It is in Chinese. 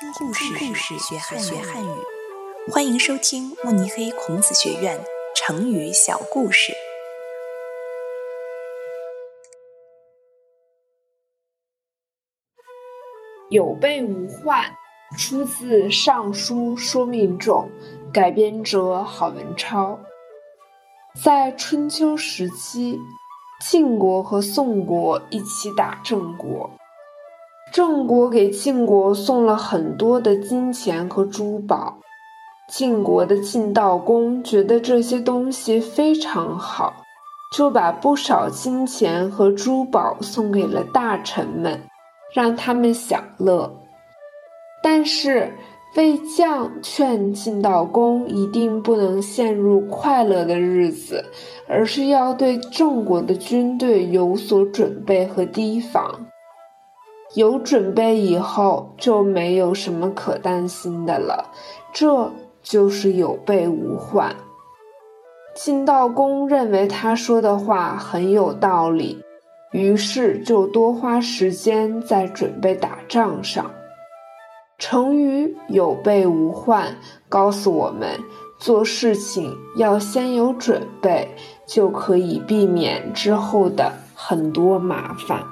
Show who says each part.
Speaker 1: 听故事，故事学汉学汉语。欢迎收听慕尼黑孔子学院成语小故事。
Speaker 2: 有备无患，出自《尚书说命种》，改编者郝文超。在春秋时期，晋国和宋国一起打郑国。郑国给晋国送了很多的金钱和珠宝，晋国的晋悼公觉得这些东西非常好，就把不少金钱和珠宝送给了大臣们，让他们享乐。但是魏将劝晋悼公一定不能陷入快乐的日子，而是要对郑国的军队有所准备和提防。有准备以后，就没有什么可担心的了。这就是有备无患。晋悼公认为他说的话很有道理，于是就多花时间在准备打仗上。成语“有备无患”告诉我们，做事情要先有准备，就可以避免之后的很多麻烦。